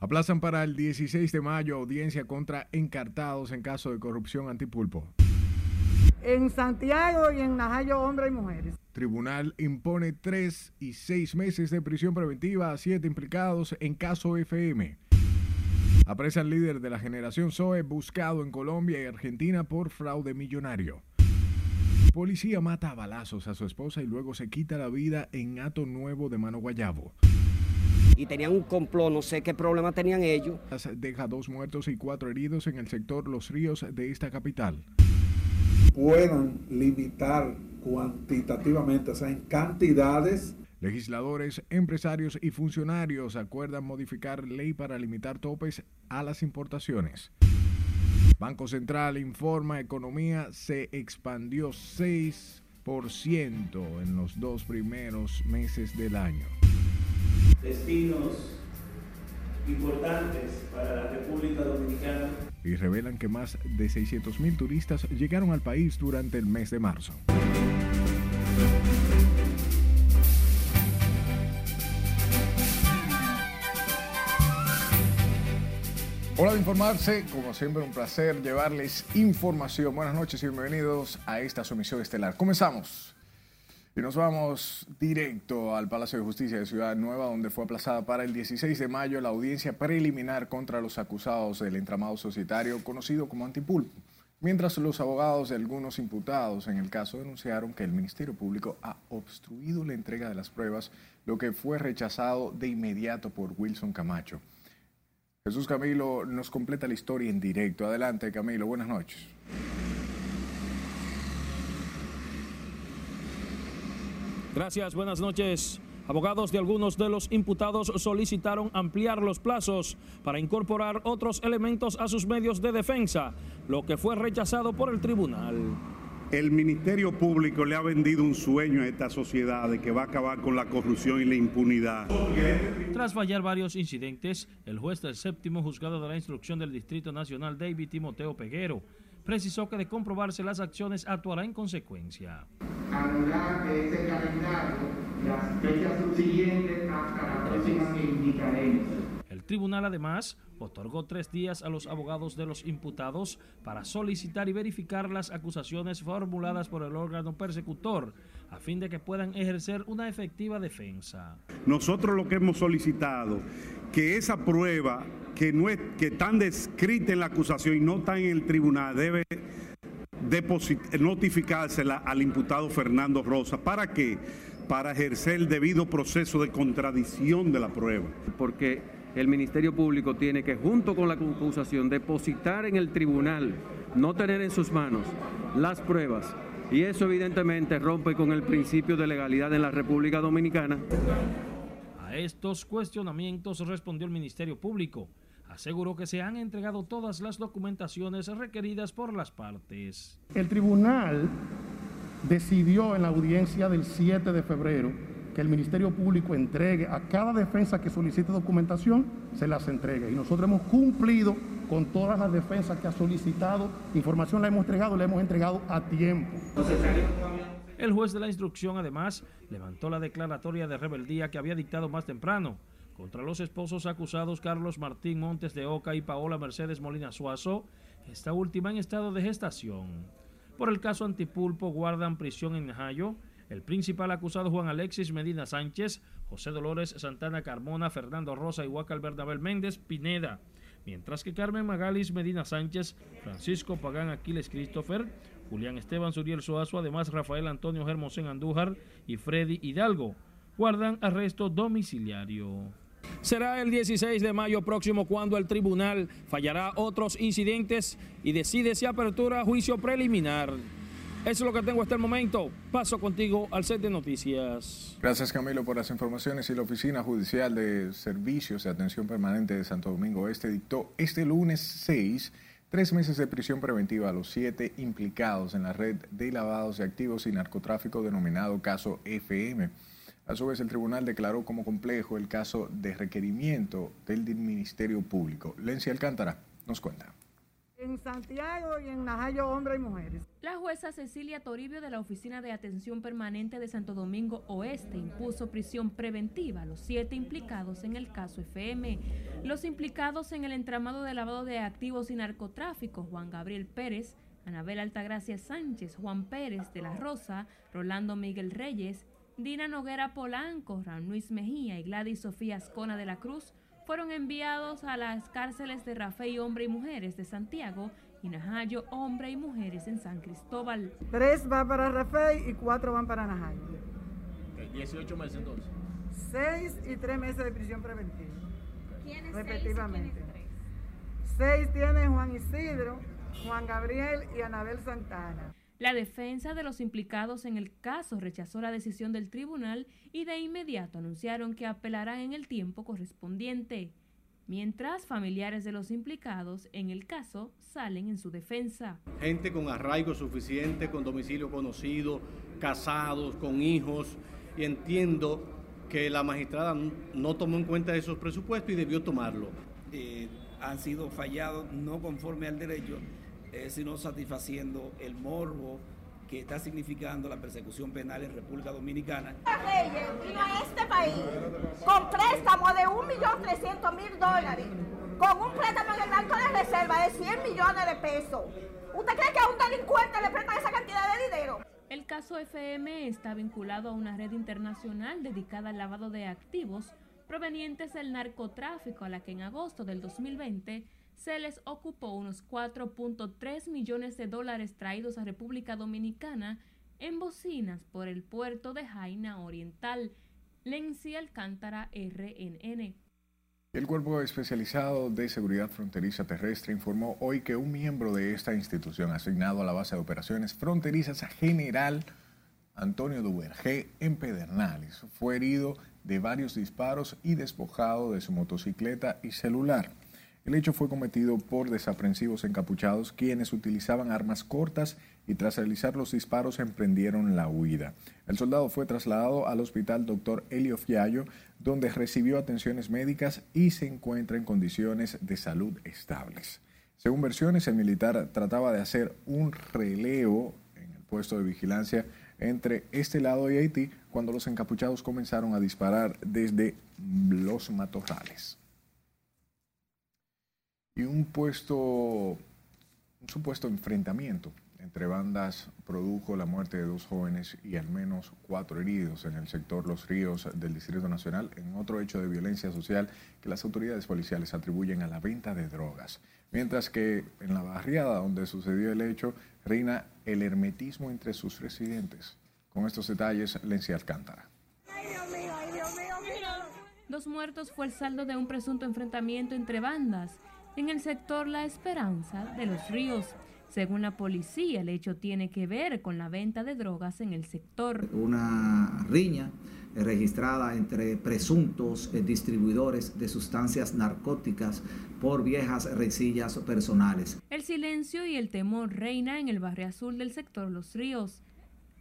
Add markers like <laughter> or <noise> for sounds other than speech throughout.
Aplazan para el 16 de mayo audiencia contra encartados en caso de corrupción antipulpo. En Santiago y en Najayo, hombres y mujeres. Tribunal impone tres y seis meses de prisión preventiva a siete implicados en caso FM. Apresa al líder de la generación Zoe buscado en Colombia y Argentina por fraude millonario. Policía mata a balazos a su esposa y luego se quita la vida en Ato Nuevo de Mano Guayabo. Y tenían un complot, no sé qué problema tenían ellos. Deja dos muertos y cuatro heridos en el sector Los Ríos de esta capital. Puedan limitar cuantitativamente, o sea, en cantidades Legisladores, empresarios y funcionarios acuerdan modificar ley para limitar topes a las importaciones. Banco Central informa economía se expandió 6% en los dos primeros meses del año. Destinos importantes para la República Dominicana. Y revelan que más de 600.000 turistas llegaron al país durante el mes de marzo. Hola de informarse, como siempre un placer llevarles información. Buenas noches y bienvenidos a esta sumisión estelar. Comenzamos. Y nos vamos directo al Palacio de Justicia de Ciudad Nueva, donde fue aplazada para el 16 de mayo la audiencia preliminar contra los acusados del entramado societario conocido como Antipulpo. Mientras los abogados de algunos imputados en el caso denunciaron que el Ministerio Público ha obstruido la entrega de las pruebas, lo que fue rechazado de inmediato por Wilson Camacho. Jesús Camilo nos completa la historia en directo. Adelante, Camilo. Buenas noches. Gracias, buenas noches. Abogados de algunos de los imputados solicitaron ampliar los plazos para incorporar otros elementos a sus medios de defensa, lo que fue rechazado por el tribunal. El Ministerio Público le ha vendido un sueño a esta sociedad de que va a acabar con la corrupción y la impunidad. Tras fallar varios incidentes, el juez del séptimo juzgado de la instrucción del Distrito Nacional, David Timoteo Peguero, precisó que de comprobarse las acciones actuará en consecuencia. Anular ese calendario las fechas subsiguientes hasta la próxima que indicaremos. El tribunal además otorgó tres días a los abogados de los imputados para solicitar y verificar las acusaciones formuladas por el órgano persecutor a fin de que puedan ejercer una efectiva defensa. Nosotros lo que hemos solicitado, que esa prueba que, no es, que están descrita en la acusación y no está en el tribunal, debe notificársela al imputado Fernando Rosa. ¿Para qué? Para ejercer el debido proceso de contradicción de la prueba. Porque el Ministerio Público tiene que, junto con la acusación, depositar en el tribunal, no tener en sus manos las pruebas. Y eso evidentemente rompe con el principio de legalidad en la República Dominicana. A estos cuestionamientos respondió el Ministerio Público. Aseguró que se han entregado todas las documentaciones requeridas por las partes. El tribunal decidió en la audiencia del 7 de febrero que el Ministerio Público entregue a cada defensa que solicite documentación, se las entregue. Y nosotros hemos cumplido con todas las defensas que ha solicitado, información la hemos entregado, la hemos entregado a tiempo. El juez de la instrucción además levantó la declaratoria de rebeldía que había dictado más temprano contra los esposos acusados Carlos Martín Montes de Oca y Paola Mercedes Molina Suazo, esta última en estado de gestación. Por el caso Antipulpo guardan prisión en Najayo el principal acusado Juan Alexis Medina Sánchez, José Dolores Santana Carmona, Fernando Rosa y Huacal Bernabel Méndez Pineda, mientras que Carmen Magalis Medina Sánchez, Francisco Pagán Aquiles Christopher, Julián Esteban Suriel Soazo, además Rafael Antonio Germosén Andújar y Freddy Hidalgo, guardan arresto domiciliario. Será el 16 de mayo próximo cuando el tribunal fallará otros incidentes y decide si apertura juicio preliminar. Eso es lo que tengo hasta el momento. Paso contigo al set de noticias. Gracias Camilo por las informaciones y la Oficina Judicial de Servicios de Atención Permanente de Santo Domingo Este dictó este lunes 6 tres meses de prisión preventiva a los siete implicados en la red de lavados de activos y narcotráfico denominado caso FM. A su vez, el tribunal declaró como complejo el caso de requerimiento del Ministerio Público. Lencia Alcántara nos cuenta. En Santiago y en Najayo, hombres y mujeres. La jueza Cecilia Toribio de la Oficina de Atención Permanente de Santo Domingo Oeste impuso prisión preventiva a los siete implicados en el caso FM. Los implicados en el entramado de lavado de activos y narcotráfico, Juan Gabriel Pérez, Anabel Altagracia Sánchez, Juan Pérez de la Rosa, Rolando Miguel Reyes, Dina Noguera Polanco, Ran Luis Mejía y Gladys Sofía Ascona de la Cruz, fueron enviados a las cárceles de Rafael Hombre y Mujeres de Santiago y Najayo Hombre y Mujeres en San Cristóbal. Tres van para Rafael y cuatro van para Najayo. Okay, 18 meses entonces. Seis y tres meses de prisión preventiva. ¿Quiénes respectivamente. Seis tiene Juan Isidro, Juan Gabriel y Anabel Santana. La defensa de los implicados en el caso rechazó la decisión del tribunal y de inmediato anunciaron que apelarán en el tiempo correspondiente, mientras familiares de los implicados en el caso salen en su defensa. Gente con arraigo suficiente, con domicilio conocido, casados, con hijos, y entiendo que la magistrada no tomó en cuenta esos presupuestos y debió tomarlo. Eh, han sido fallados no conforme al derecho eh, sino satisfaciendo el morbo que está significando la persecución penal en República Dominicana. Reyes vino a este país con préstamo de 1.300.000 dólares, con un préstamo en el Banco de Reserva de 100 millones de pesos. ¿Usted cree que a un delincuente le prestan esa cantidad de dinero? El caso FM está vinculado a una red internacional dedicada al lavado de activos provenientes del narcotráfico a la que en agosto del 2020 se les ocupó unos 4.3 millones de dólares traídos a República Dominicana en bocinas por el puerto de Jaina Oriental. Lenci Alcántara, RNN. El Cuerpo Especializado de Seguridad Fronteriza Terrestre informó hoy que un miembro de esta institución asignado a la base de operaciones fronterizas general Antonio Duvergé en Pedernales fue herido de varios disparos y despojado de su motocicleta y celular. El hecho fue cometido por desaprensivos encapuchados quienes utilizaban armas cortas y tras realizar los disparos emprendieron la huida. El soldado fue trasladado al hospital Dr. Elio Fiallo, donde recibió atenciones médicas y se encuentra en condiciones de salud estables. Según versiones, el militar trataba de hacer un relevo en el puesto de vigilancia entre este lado y Haití cuando los encapuchados comenzaron a disparar desde los matorrales y un puesto, un supuesto enfrentamiento entre bandas produjo la muerte de dos jóvenes y al menos cuatro heridos en el sector Los Ríos del Distrito Nacional en otro hecho de violencia social que las autoridades policiales atribuyen a la venta de drogas. Mientras que en la barriada donde sucedió el hecho reina el hermetismo entre sus residentes. Con estos detalles, Lencia Alcántara. Dos muertos fue el saldo de un presunto enfrentamiento entre bandas en el sector La Esperanza de los Ríos. Según la policía, el hecho tiene que ver con la venta de drogas en el sector. Una riña registrada entre presuntos distribuidores de sustancias narcóticas por viejas resillas personales. El silencio y el temor reina en el barrio azul del sector Los Ríos.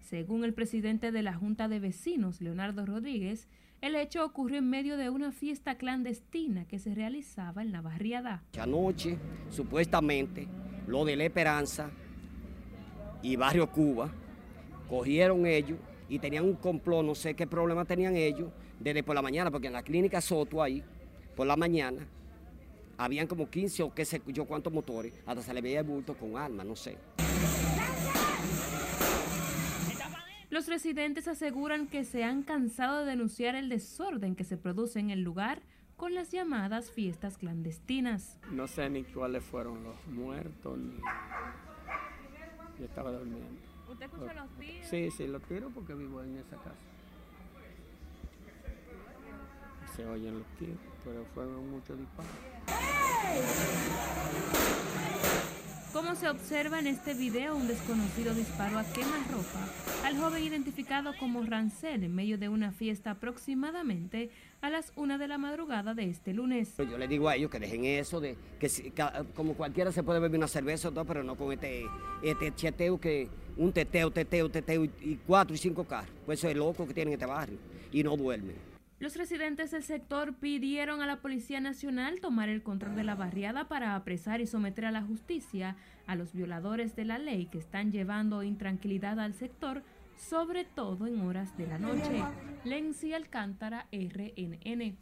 Según el presidente de la Junta de Vecinos, Leonardo Rodríguez, el hecho ocurrió en medio de una fiesta clandestina que se realizaba en la barriada. Anoche, supuestamente, lo de La Esperanza y Barrio Cuba cogieron ellos y tenían un complot, no sé qué problema tenían ellos, desde por la mañana, porque en la clínica Soto ahí, por la mañana, habían como 15 o qué sé yo cuántos motores, hasta se le veía el bulto con armas, no sé. Los residentes aseguran que se han cansado de denunciar el desorden que se produce en el lugar con las llamadas fiestas clandestinas. No sé ni cuáles fueron los muertos, ni... Yo estaba durmiendo. ¿Usted escuchó los tiros? Sí, sí, los tiros porque vivo en esa casa. Se oyen los tiros, pero fueron muchos disparos. Como se observa en este video, un desconocido disparó a quemarropa al joven identificado como Rancel en medio de una fiesta aproximadamente a las una de la madrugada de este lunes. Yo le digo a ellos que dejen eso, de que, como cualquiera se puede beber una cerveza o todo, pero no con este, este cheteo que un teteo, teteo, teteo y, cuatro y cinco carros. Pues eso es loco que tienen este barrio y no duermen. Los residentes del sector pidieron a la Policía Nacional tomar el control de la barriada para apresar y someter a la justicia a los violadores de la ley que están llevando intranquilidad al sector, sobre todo en horas de la noche. Lenzi Alcántara, RNN.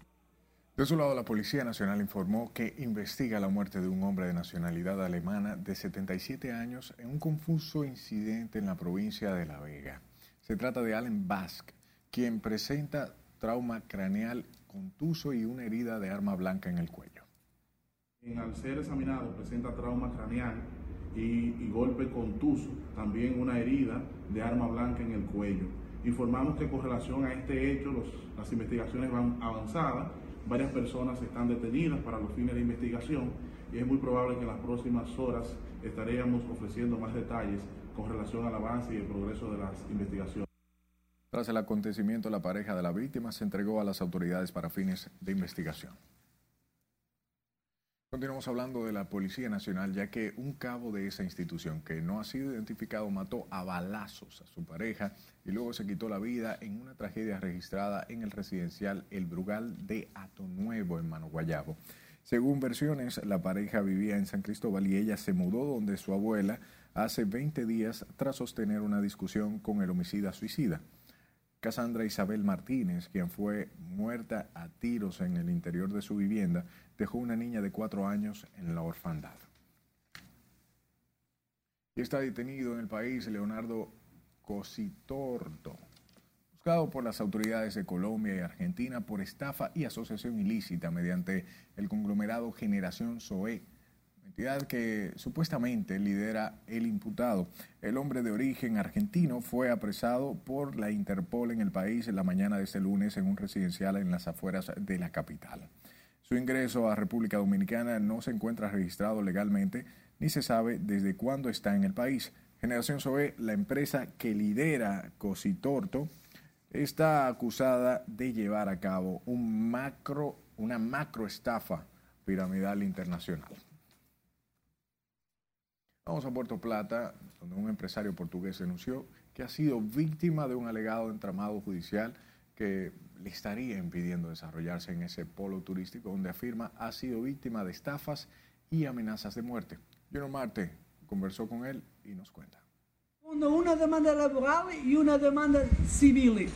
De su lado, la Policía Nacional informó que investiga la muerte de un hombre de nacionalidad alemana de 77 años en un confuso incidente en la provincia de La Vega. Se trata de Allen Bask, quien presenta trauma craneal contuso y una herida de arma blanca en el cuello. Al ser examinado presenta trauma craneal y, golpe contuso, también una herida de arma blanca en el cuello. Informamos que con relación a este hecho las investigaciones van avanzadas, varias personas están detenidas para los fines de investigación y es muy probable que en las próximas horas estaremos ofreciendo más detalles con relación al avance y el progreso de las investigaciones. Tras el acontecimiento, la pareja de la víctima se entregó a las autoridades para fines de investigación. Continuamos hablando de la Policía Nacional, ya que un cabo de esa institución que no ha sido identificado mató a balazos a su pareja y luego se quitó la vida en una tragedia registrada en el residencial El Brugal de Atonuevo, en Mano Guayabo. Según versiones, la pareja vivía en San Cristóbal y ella se mudó donde su abuela hace 20 días tras sostener una discusión con el homicida suicida. Cassandra Isabel Martínez, quien fue muerta a tiros en el interior de su vivienda, dejó una niña de cuatro años en la orfandad. Y está detenido en el país Leonardo Cositorto, buscado por las autoridades de Colombia y Argentina por estafa y asociación ilícita mediante el conglomerado Generación SOE que supuestamente lidera el imputado. El hombre de origen argentino fue apresado por la Interpol en el país en la mañana de este lunes en un residencial en las afueras de la capital. Su ingreso a República Dominicana no se encuentra registrado legalmente ni se sabe desde cuándo está en el país. Generación SOE, la empresa que lidera Cositorto, está acusada de llevar a cabo un macro, una macroestafa piramidal internacional. Vamos a Puerto Plata, donde un empresario portugués denunció que ha sido víctima de un alegado entramado judicial que le estaría impidiendo desarrollarse en ese polo turístico, donde afirma ha sido víctima de estafas y amenazas de muerte. Juno Marte conversó con él y nos cuenta. Una demanda laboral y una demanda civil.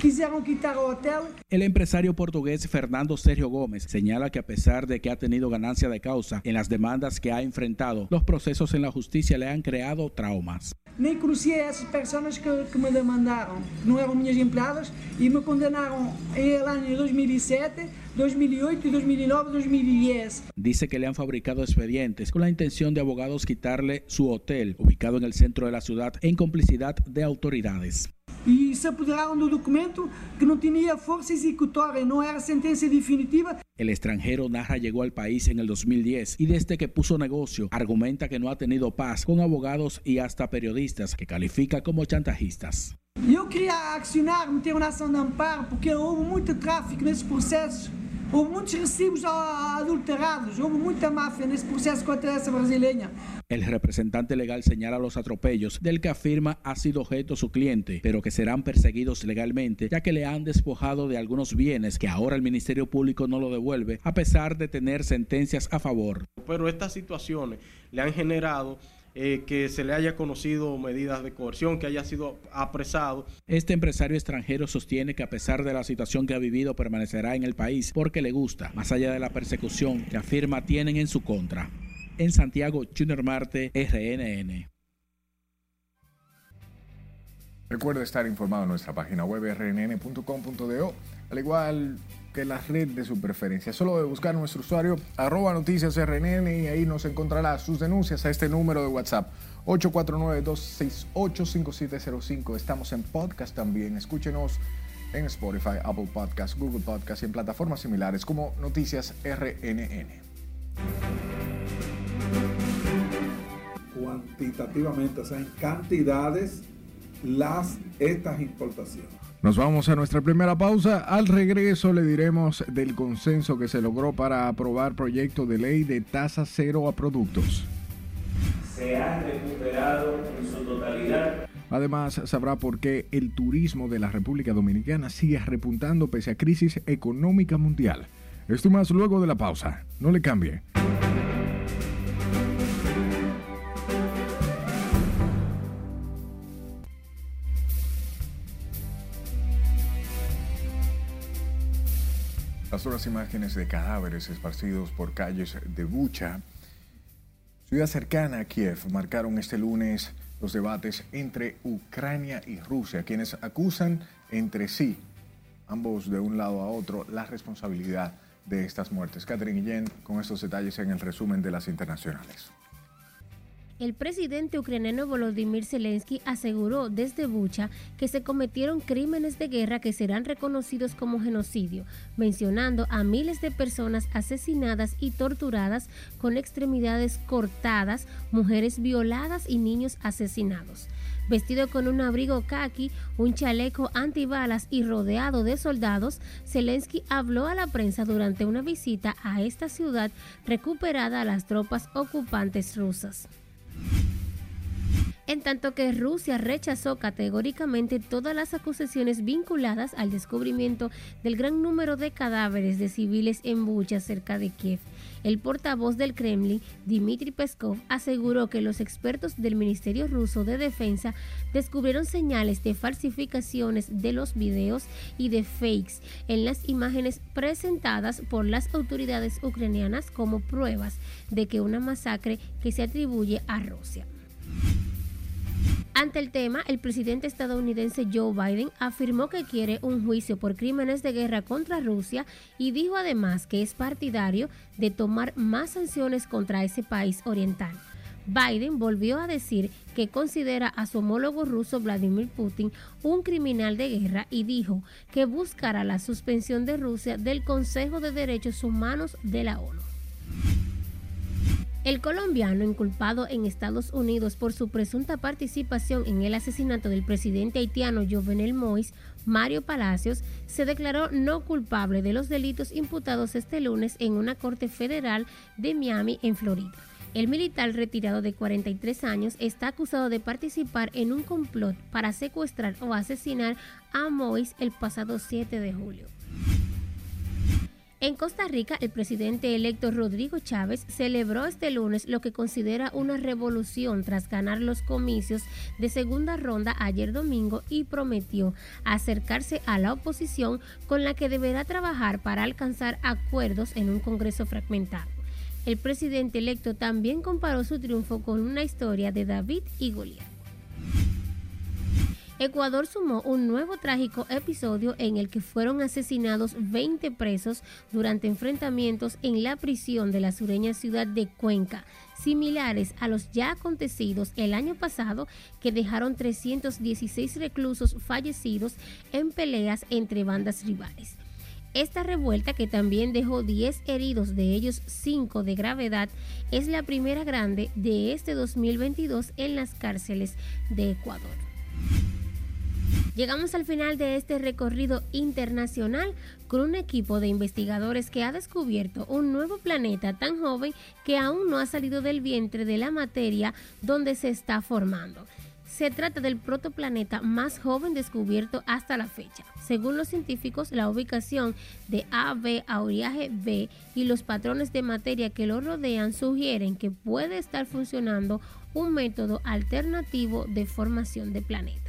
Quisieron quitar el hotel. El empresario portugués Fernando Sergio Gómez señala que a pesar de que ha tenido ganancia de causa en las demandas que ha enfrentado, los procesos en la justicia le han creado traumas. Nem conhecia essas pessoas que, que me demandaram, que não eram minhas empregadas, e me condenaram em el año 2007, 2008, 2009, 2010. Dice que le han fabricado expedientes con la intención de abogados quitarle su hotel, ubicado en el centro de la ciudad, en complicidad de autoridades. E se apoderaram do documento que não tinha força executória, não era sentença definitiva. El extranjero narra llegó al país en el 2010 y desde que puso negocio argumenta que no ha tenido paz con abogados y hasta periodistas que califica como chantajistas. Eu queria accionar, meter uma ação de amparo, porque houve muito tráfico nesse processo. Houve muitos recibos adulterados, houve muita máfia nesse processo contra essa brasileña. El representante legal señala los atropellos del que afirma ha sido objeto su cliente, pero que serán perseguidos legalmente, ya que le han despojado de algunos bienes que ahora el Ministerio Público no lo devuelve, a pesar de tener sentencias a favor. Pero estas situaciones le han generado eh, que se le haya conocido medidas de coerción, que haya sido apresado. Este empresario extranjero sostiene que a pesar de la situación que ha vivido permanecerá en el país porque le gusta, más allá de la persecución que afirma tienen en su contra. En Santiago, Junior Marte, RNN. Recuerde estar informado en nuestra página web rnn.com.do, al igual la red de su preferencia. Solo de buscar nuestro usuario arroba noticias RNN y ahí nos encontrará sus denuncias a este número de WhatsApp 849-268-5705. Estamos en podcast también. Escúchenos en Spotify, Apple Podcast, Google Podcast y en plataformas similares como Noticias RNN. Cuantitativamente, o sea, en cantidades, las estas importaciones. Nos vamos a nuestra primera pausa. Al regreso le diremos del consenso que se logró para aprobar proyecto de ley de tasa cero a productos. Se ha recuperado en su totalidad Además, sabrá por qué el turismo de la República Dominicana sigue repuntando pese a crisis económica mundial. Esto más luego de la pausa. No le cambie. Las duras imágenes de cadáveres esparcidos por calles de Bucha, ciudad cercana a Kiev, marcaron este lunes los debates entre Ucrania y Rusia, quienes acusan entre sí, ambos de un lado a otro, la responsabilidad de estas muertes. Catherine Guillén con estos detalles en el resumen de las internacionales. El presidente ucraniano Volodymyr Zelensky aseguró desde Bucha que se cometieron crímenes de guerra que serán reconocidos como genocidio, mencionando a miles de personas asesinadas y torturadas con extremidades cortadas, mujeres violadas y niños asesinados. Vestido con un abrigo khaki, un chaleco antibalas y rodeado de soldados, Zelensky habló a la prensa durante una visita a esta ciudad recuperada a las tropas ocupantes rusas. En tanto que Rusia rechazó categóricamente todas las acusaciones vinculadas al descubrimiento del gran número de cadáveres de civiles en Bucha cerca de Kiev. El portavoz del Kremlin, Dmitry Peskov, aseguró que los expertos del Ministerio ruso de Defensa descubrieron señales de falsificaciones de los videos y de fakes en las imágenes presentadas por las autoridades ucranianas como pruebas de que una masacre que se atribuye a Rusia. Ante el tema, el presidente estadounidense Joe Biden afirmó que quiere un juicio por crímenes de guerra contra Rusia y dijo además que es partidario de tomar más sanciones contra ese país oriental. Biden volvió a decir que considera a su homólogo ruso Vladimir Putin un criminal de guerra y dijo que buscará la suspensión de Rusia del Consejo de Derechos Humanos de la ONU. El colombiano inculpado en Estados Unidos por su presunta participación en el asesinato del presidente haitiano Jovenel Moïse, Mario Palacios, se declaró no culpable de los delitos imputados este lunes en una corte federal de Miami, en Florida. El militar retirado de 43 años está acusado de participar en un complot para secuestrar o asesinar a Moïse el pasado 7 de julio. En Costa Rica, el presidente electo Rodrigo Chávez celebró este lunes lo que considera una revolución tras ganar los comicios de segunda ronda ayer domingo y prometió acercarse a la oposición con la que deberá trabajar para alcanzar acuerdos en un Congreso fragmentado. El presidente electo también comparó su triunfo con una historia de David y Goliat. Ecuador sumó un nuevo trágico episodio en el que fueron asesinados 20 presos durante enfrentamientos en la prisión de la sureña ciudad de Cuenca, similares a los ya acontecidos el año pasado que dejaron 316 reclusos fallecidos en peleas entre bandas rivales. Esta revuelta, que también dejó 10 heridos, de ellos 5 de gravedad, es la primera grande de este 2022 en las cárceles de Ecuador. Llegamos al final de este recorrido internacional con un equipo de investigadores que ha descubierto un nuevo planeta tan joven que aún no ha salido del vientre de la materia donde se está formando. Se trata del protoplaneta más joven descubierto hasta la fecha. Según los científicos, la ubicación de AB Auriaje B y los patrones de materia que lo rodean sugieren que puede estar funcionando un método alternativo de formación de planetas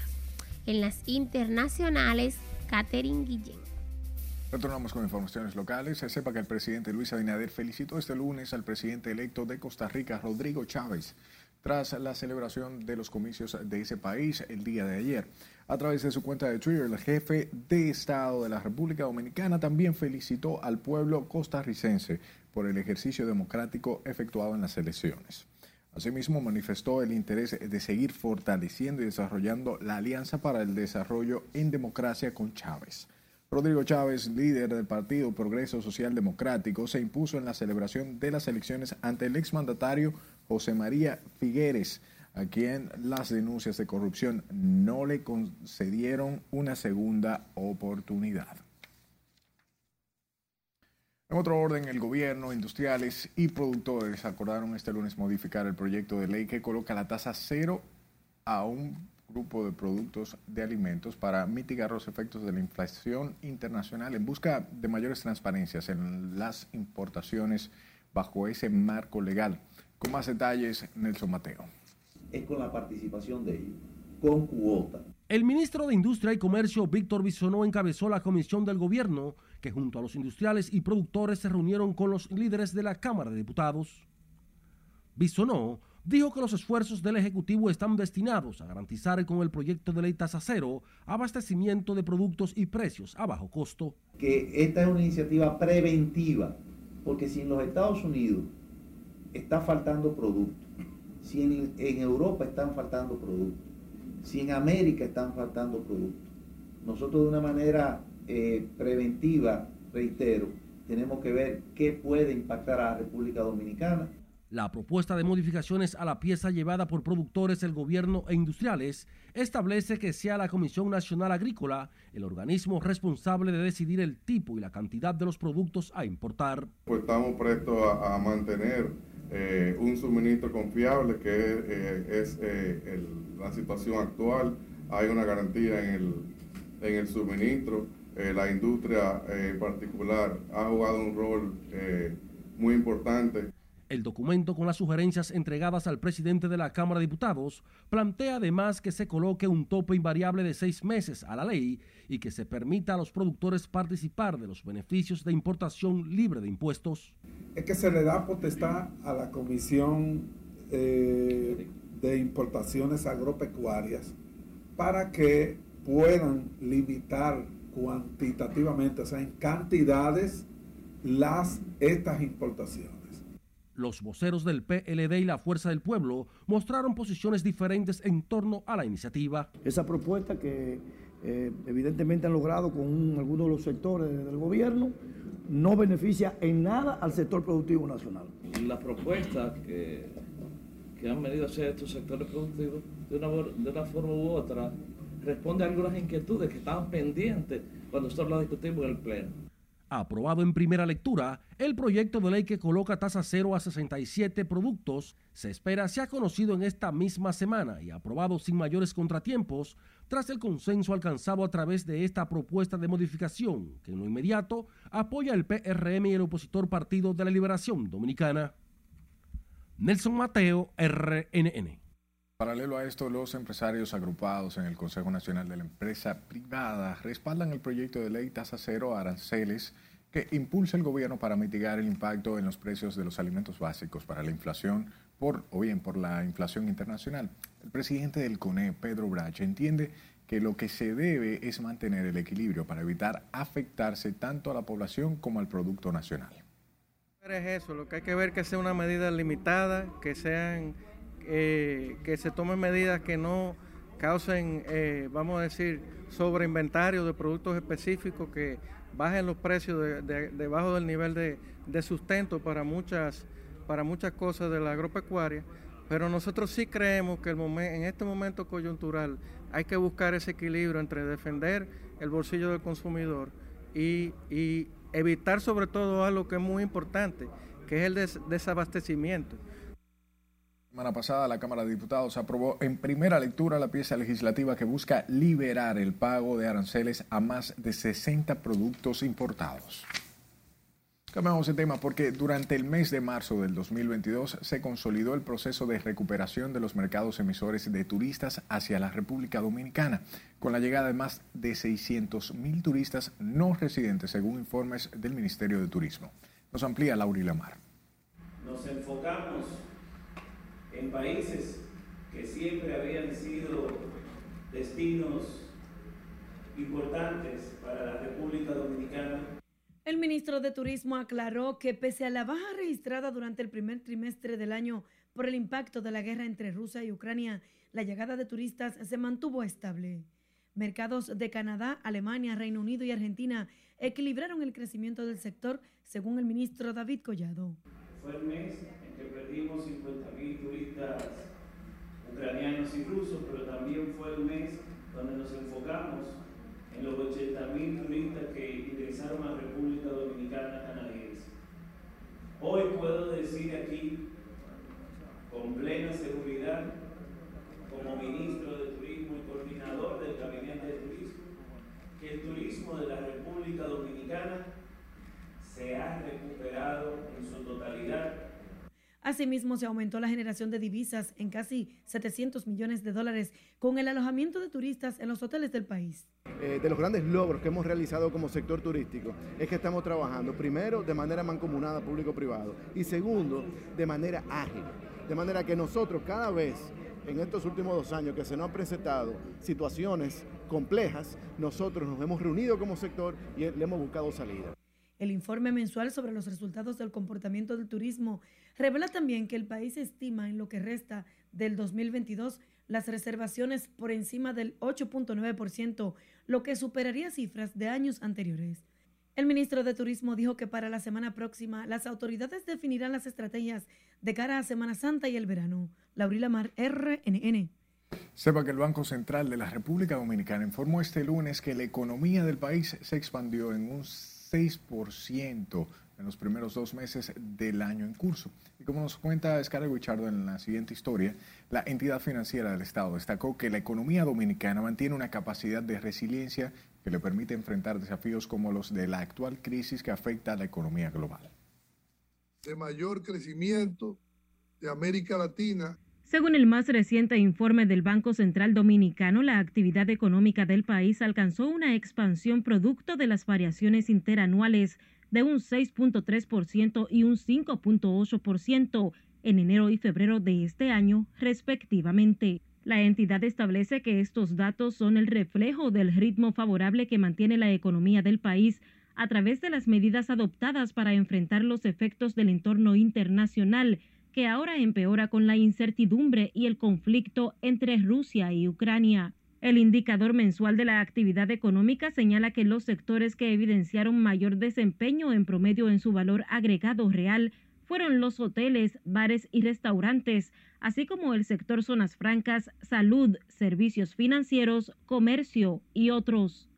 en las internacionales, Catherine Guillén. Retornamos con informaciones locales. Se sepa que el presidente Luis Abinader felicitó este lunes al presidente electo de Costa Rica, Rodrigo Chávez, tras la celebración de los comicios de ese país el día de ayer. A través de su cuenta de Twitter, el jefe de Estado de la República Dominicana también felicitó al pueblo costarricense por el ejercicio democrático efectuado en las elecciones. Asimismo, manifestó el interés de seguir fortaleciendo y desarrollando la Alianza para el Desarrollo en Democracia con Chávez. Rodrigo Chávez, líder del Partido Progreso Social Democrático, se impuso en la celebración de las elecciones ante el exmandatario José María Figueres, a quien las denuncias de corrupción no le concedieron una segunda oportunidad. En otro orden, el gobierno, industriales y productores acordaron este lunes modificar el proyecto de ley que coloca la tasa cero a un grupo de productos de alimentos para mitigar los efectos de la inflación internacional en busca de mayores transparencias en las importaciones bajo ese marco legal. Con más detalles, Nelson Mateo. Es con la participación de ellos, con cuota. El ministro de Industria y Comercio, Víctor Bisonó, encabezó la comisión del gobierno que junto a los industriales y productores se reunieron con los líderes de la Cámara de Diputados. Bisonó dijo que los esfuerzos del Ejecutivo están destinados a garantizar con el proyecto de ley tasa cero abastecimiento de productos y precios a bajo costo. Que esta es una iniciativa preventiva, porque si en los Estados Unidos está faltando productos, si en, en Europa están faltando productos, si en América están faltando productos, nosotros de una manera eh, preventiva, reitero, tenemos que ver qué puede impactar a la República Dominicana. La propuesta de modificaciones a la pieza llevada por productores del gobierno e industriales establece que sea la Comisión Nacional Agrícola el organismo responsable de decidir el tipo y la cantidad de los productos a importar. Pues estamos prestos a, a mantener eh, un suministro confiable que eh, es eh, el, la situación actual. Hay una garantía en el, en el suministro. Eh, la industria en particular ha jugado un rol muy importante. El documento con las sugerencias entregadas al presidente de la Cámara de Diputados plantea además que se coloque un tope invariable de seis meses a la ley y que se permita a los productores participar de los beneficios de importación libre de impuestos. Es que se le da potestad a la Comisión eh, de Importaciones Agropecuarias para que puedan limitar cuantitativamente, o sea, en cantidades, las, estas importaciones. Los voceros del PLD y la Fuerza del Pueblo mostraron posiciones diferentes en torno a la iniciativa. Esa propuesta que eh, evidentemente han logrado con un, algunos de los sectores del gobierno no beneficia en nada al sector productivo nacional. La propuesta que, que han venido a hacer estos sectores productivos, de una, de una forma u otra, responde a algunas inquietudes que estaban pendientes cuando nosotros la discutimos en el Pleno aprobado en primera lectura, el proyecto de ley que coloca tasa cero a 67 productos se espera sea conocido en esta misma semana y aprobado sin mayores contratiempos tras el consenso alcanzado a través de esta propuesta de modificación que en lo inmediato apoya el PRM y el opositor Partido de la Liberación Dominicana. Nelson Mateo, RNN. Paralelo a esto, los empresarios agrupados en el Consejo Nacional de la Empresa Privada respaldan el proyecto de ley tasa cero aranceles que impulsa el gobierno para mitigar el impacto en los precios de los alimentos básicos para la inflación por, o bien por la inflación internacional. El presidente del CONE, Pedro Brache, entiende que lo que se debe es mantener el equilibrio para evitar afectarse tanto a la población como al Producto Nacional. Es eso, lo que hay que ver que sea una medida limitada, que sean eh, que se tomen medidas que no causen, eh, vamos a decir, sobreinventario de productos específicos, que bajen los precios debajo del nivel de, sustento para muchas, para muchas cosas de la agropecuaria. Pero nosotros sí creemos que en este momento coyuntural hay que buscar ese equilibrio entre defender el bolsillo del consumidor y evitar sobre todo algo que es muy importante, que es el desabastecimiento semana pasada la Cámara de Diputados aprobó en primera lectura la pieza legislativa que busca liberar el pago de aranceles a más de 60 productos importados. Cambiamos de tema porque durante el mes de marzo del 2022 se consolidó el proceso de recuperación de los mercados emisores de turistas hacia la República Dominicana, con la llegada de más de 600 mil turistas no residentes, según informes del Ministerio de Turismo. Nos amplía Laura Lamar. Nos enfocamos en países que siempre habían sido destinos importantes para la República Dominicana. El ministro de Turismo aclaró que pese a la baja registrada durante el primer trimestre del año por el impacto de la guerra entre Rusia y Ucrania, la llegada de turistas se mantuvo estable. Mercados de Canadá, Alemania, Reino Unido y Argentina equilibraron el crecimiento del sector, según el ministro David Collado. Fue el mes perdimos 50.000 turistas ucranianos y rusos, pero también fue el mes donde nos enfocamos en los 80.000 turistas que ingresaron a República Dominicana canadiense. Hoy puedo decir aquí, con plena seguridad, como ministro de Turismo y coordinador del Gabinete de Turismo, que el turismo de la República Dominicana se ha recuperado en su totalidad Asimismo, se aumentó la generación de divisas en casi 700 millones de dólares con el alojamiento de turistas en los hoteles del país. Eh, de los grandes logros que hemos realizado como sector turístico es que estamos trabajando primero de manera mancomunada público-privado y segundo de manera ágil. De manera que nosotros cada vez en estos últimos dos años que se nos han presentado situaciones complejas, nosotros nos hemos reunido como sector y le hemos buscado salida. El informe mensual sobre los resultados del comportamiento del turismo revela también que el país estima en lo que resta del 2022 las reservaciones por encima del 8.9%, lo que superaría cifras de años anteriores. El ministro de Turismo dijo que para la semana próxima las autoridades definirán las estrategias de cara a Semana Santa y el verano. Laurila Mar, RNN. Sepa que el Banco Central de la República Dominicana informó este lunes que la economía del país se expandió en un 6% en los primeros dos meses del año en curso. Y como nos cuenta Scarlett Guichardo en la siguiente historia, la entidad financiera del Estado destacó que la economía dominicana mantiene una capacidad de resiliencia que le permite enfrentar desafíos como los de la actual crisis que afecta a la economía global. De mayor crecimiento de América Latina según el más reciente informe del Banco Central Dominicano, la actividad económica del país alcanzó una expansión producto de las variaciones interanuales de un 6.3% y un 5.8% en enero y febrero de este año, respectivamente. La entidad establece que estos datos son el reflejo del ritmo favorable que mantiene la economía del país a través de las medidas adoptadas para enfrentar los efectos del entorno internacional, que ahora empeora con la incertidumbre y el conflicto entre Rusia y Ucrania. El indicador mensual de la actividad económica señala que los sectores que evidenciaron mayor desempeño en promedio en su valor agregado real fueron los hoteles, bares y restaurantes, así como el sector zonas francas, salud, servicios financieros, comercio y otros.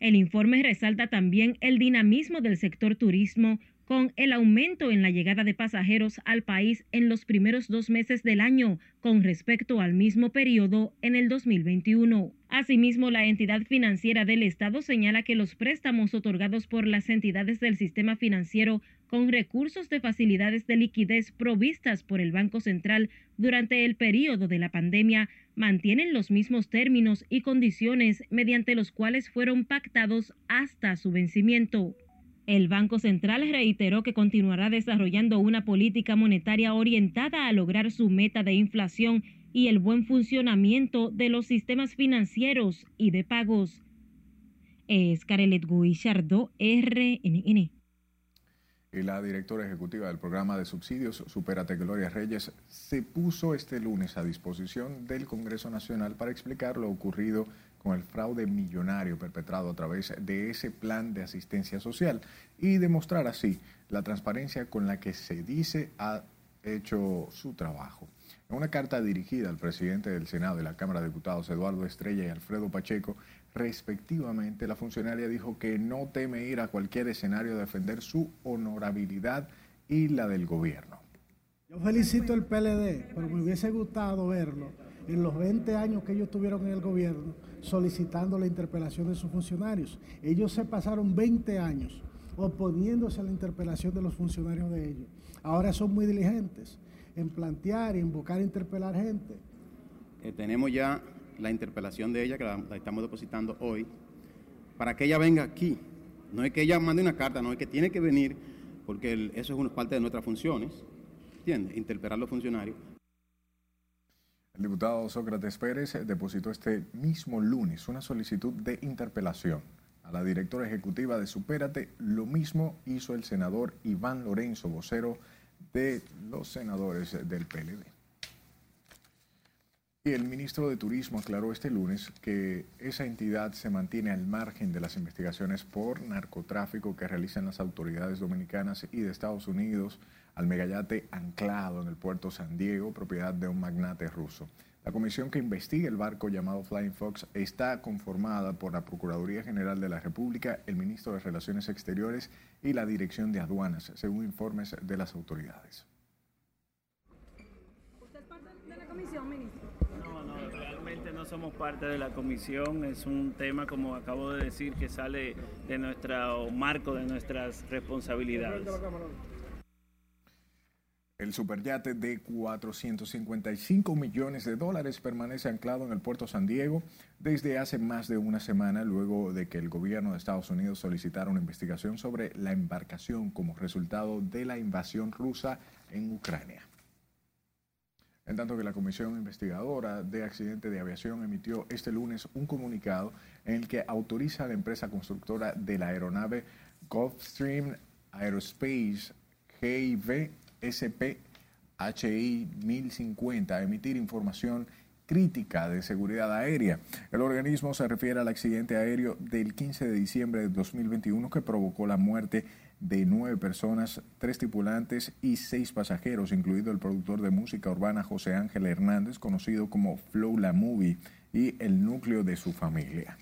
El informe resalta también el dinamismo del sector turismo, con el aumento en la llegada de pasajeros al país en los primeros dos meses del año con respecto al mismo periodo en el 2021. Asimismo, la entidad financiera del Estado señala que los préstamos otorgados por las entidades del sistema financiero con recursos de facilidades de liquidez provistas por el Banco Central durante el periodo de la pandemia mantienen los mismos términos y condiciones mediante los cuales fueron pactados hasta su vencimiento. El Banco Central reiteró que continuará desarrollando una política monetaria orientada a lograr su meta de inflación y el buen funcionamiento de los sistemas financieros y de pagos. Es Carelet RNN. Y la directora ejecutiva del programa de subsidios Superate Gloria Reyes se puso este lunes a disposición del Congreso Nacional para explicar lo ocurrido con el fraude millonario perpetrado a través de ese plan de asistencia social y demostrar así la transparencia con la que se dice ha hecho su trabajo. En una carta dirigida al presidente del Senado y la Cámara de Diputados, Eduardo Estrella y Alfredo Pacheco, respectivamente, la funcionaria dijo que no teme ir a cualquier escenario a defender su honorabilidad y la del gobierno. Yo felicito al PLD, pero me hubiese gustado verlo en los 20 años que ellos tuvieron en el gobierno solicitando la interpelación de sus funcionarios. Ellos se pasaron 20 años oponiéndose a la interpelación de los funcionarios de ellos. Ahora son muy diligentes en plantear en buscar interpelar gente. Eh, tenemos ya la interpelación de ella, que la, estamos depositando hoy, para que ella venga aquí. No es que ella mande una carta, no es que tiene que venir, porque eso es una parte de nuestras funciones, ¿entiendes? Interpelar a los funcionarios. El diputado Sócrates Pérez depositó este mismo lunes una solicitud de interpelación a la directora ejecutiva de Supérate. Lo mismo hizo el senador Iván Lorenzo, vocero de los senadores del PLD. Y el ministro de Turismo aclaró este lunes que esa entidad se mantiene al margen de las investigaciones por narcotráfico que realizan las autoridades dominicanas y de Estados Unidos al megayate anclado en el puerto San Diego, propiedad de un magnate ruso. La comisión que investiga el barco llamado Flying Fox está conformada por la Procuraduría General de la República, el Ministro de Relaciones Exteriores y la Dirección de Aduanas, según informes de las autoridades. ¿Usted es parte de la comisión, ministro? No, no, realmente no somos parte de la comisión. Es un tema, como acabo de decir, que sale de nuestro marco, de nuestras responsabilidades. El superyate de 455 millones de dólares permanece anclado en el puerto San Diego desde hace más de una semana, luego de que el gobierno de Estados Unidos solicitara una investigación sobre la embarcación como resultado de la invasión rusa en Ucrania. En tanto que la Comisión Investigadora de Accidente de Aviación emitió este lunes un comunicado en el que autoriza a la empresa constructora de la aeronave Gulfstream Aerospace GIV SP HI 1050 a emitir información crítica de seguridad aérea. El organismo se refiere al accidente aéreo del 15 de diciembre de 2021 que provocó la muerte de nueve personas, tres tripulantes y seis pasajeros, incluido el productor de música urbana José Ángel Hernández, conocido como Flow La Movie, y el núcleo de su familia.